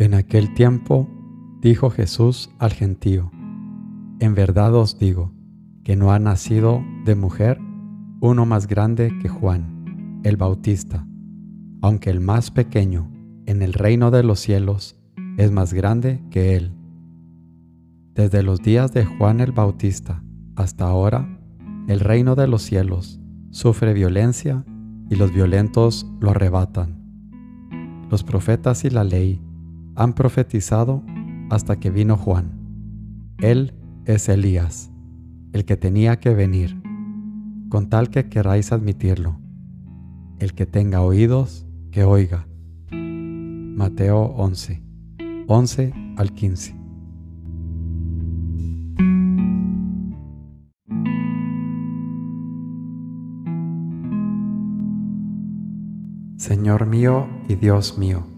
En aquel tiempo dijo Jesús al gentío, En verdad os digo, que no ha nacido de mujer uno más grande que Juan, el Bautista, aunque el más pequeño en el reino de los cielos es más grande que él. Desde los días de Juan el Bautista hasta ahora, el reino de los cielos sufre violencia y los violentos lo arrebatan. Los profetas y la ley han profetizado hasta que vino Juan. Él es Elías, el que tenía que venir, con tal que queráis admitirlo. El que tenga oídos, que oiga. Mateo 11, 11 al 15. Señor mío y Dios mío,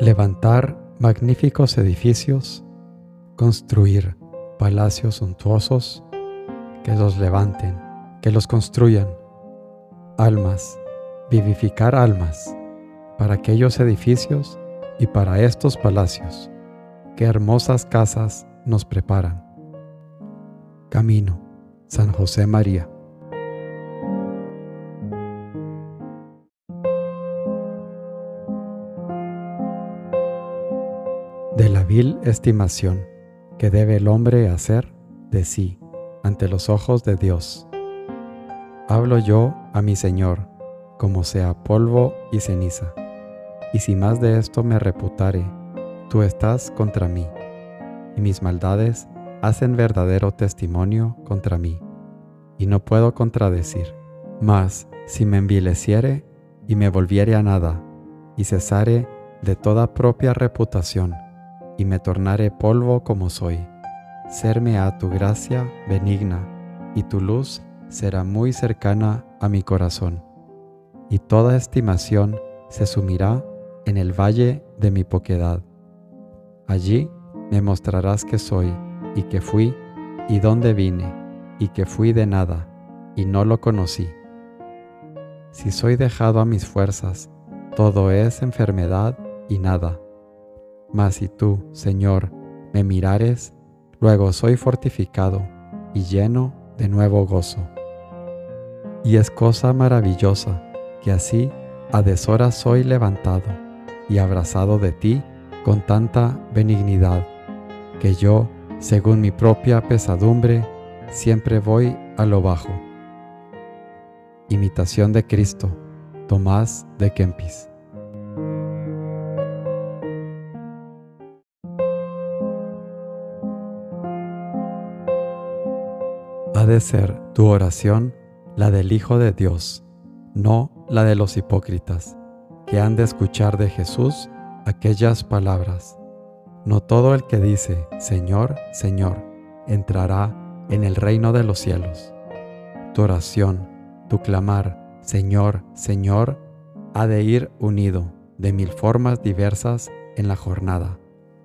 Levantar magníficos edificios, construir palacios suntuosos, que los levanten, que los construyan, almas, vivificar almas para aquellos edificios y para estos palacios, que hermosas casas nos preparan. Camino, San José María. de la vil estimación que debe el hombre hacer de sí ante los ojos de Dios. Hablo yo a mi Señor, como sea polvo y ceniza, y si más de esto me reputare, tú estás contra mí, y mis maldades hacen verdadero testimonio contra mí, y no puedo contradecir. Mas si me envileciere y me volviere a nada, y cesare de toda propia reputación, y me tornaré polvo como soy. Serme a tu gracia benigna, y tu luz será muy cercana a mi corazón, y toda estimación se sumirá en el valle de mi poquedad. Allí me mostrarás que soy, y que fui, y dónde vine, y que fui de nada, y no lo conocí. Si soy dejado a mis fuerzas, todo es enfermedad y nada mas si tú, Señor, me mirares, luego soy fortificado y lleno de nuevo gozo. Y es cosa maravillosa que así a deshora soy levantado y abrazado de ti con tanta benignidad, que yo, según mi propia pesadumbre, siempre voy a lo bajo. Imitación de Cristo, Tomás de Kempis. ha de ser tu oración la del Hijo de Dios, no la de los hipócritas, que han de escuchar de Jesús aquellas palabras. No todo el que dice, Señor, Señor, entrará en el reino de los cielos. Tu oración, tu clamar, Señor, Señor, ha de ir unido de mil formas diversas en la jornada,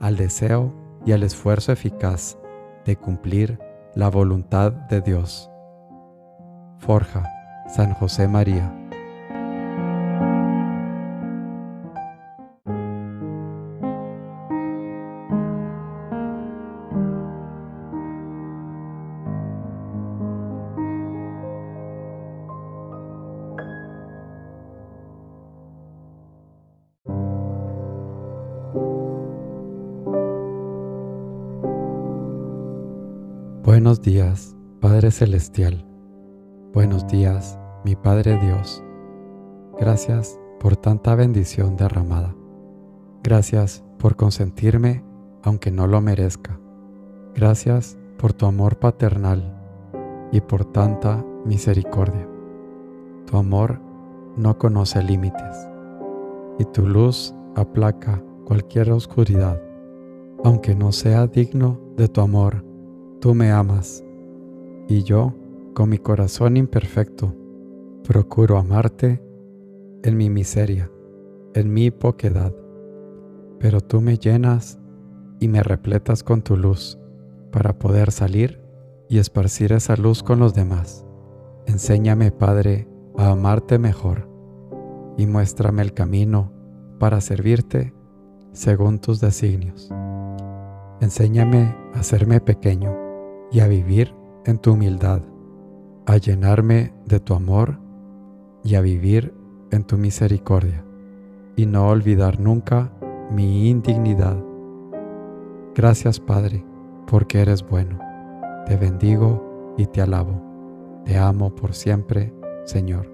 al deseo y al esfuerzo eficaz de cumplir la voluntad de Dios. Forja, San José María. Buenos días, Padre Celestial. Buenos días, mi Padre Dios. Gracias por tanta bendición derramada. Gracias por consentirme aunque no lo merezca. Gracias por tu amor paternal y por tanta misericordia. Tu amor no conoce límites y tu luz aplaca cualquier oscuridad. Aunque no sea digno de tu amor, tú me amas y yo, con mi corazón imperfecto, procuro amarte en mi miseria, en mi poquedad, pero tú me llenas y me repletas con tu luz para poder salir y esparcir esa luz con los demás. Enséñame, Padre, a amarte mejor y muéstrame el camino para servirte según tus designios. Enséñame a hacerme pequeño y a vivir en tu humildad, a llenarme de tu amor y a vivir en tu misericordia, y no olvidar nunca mi indignidad. Gracias Padre, porque eres bueno. Te bendigo y te alabo. Te amo por siempre, Señor.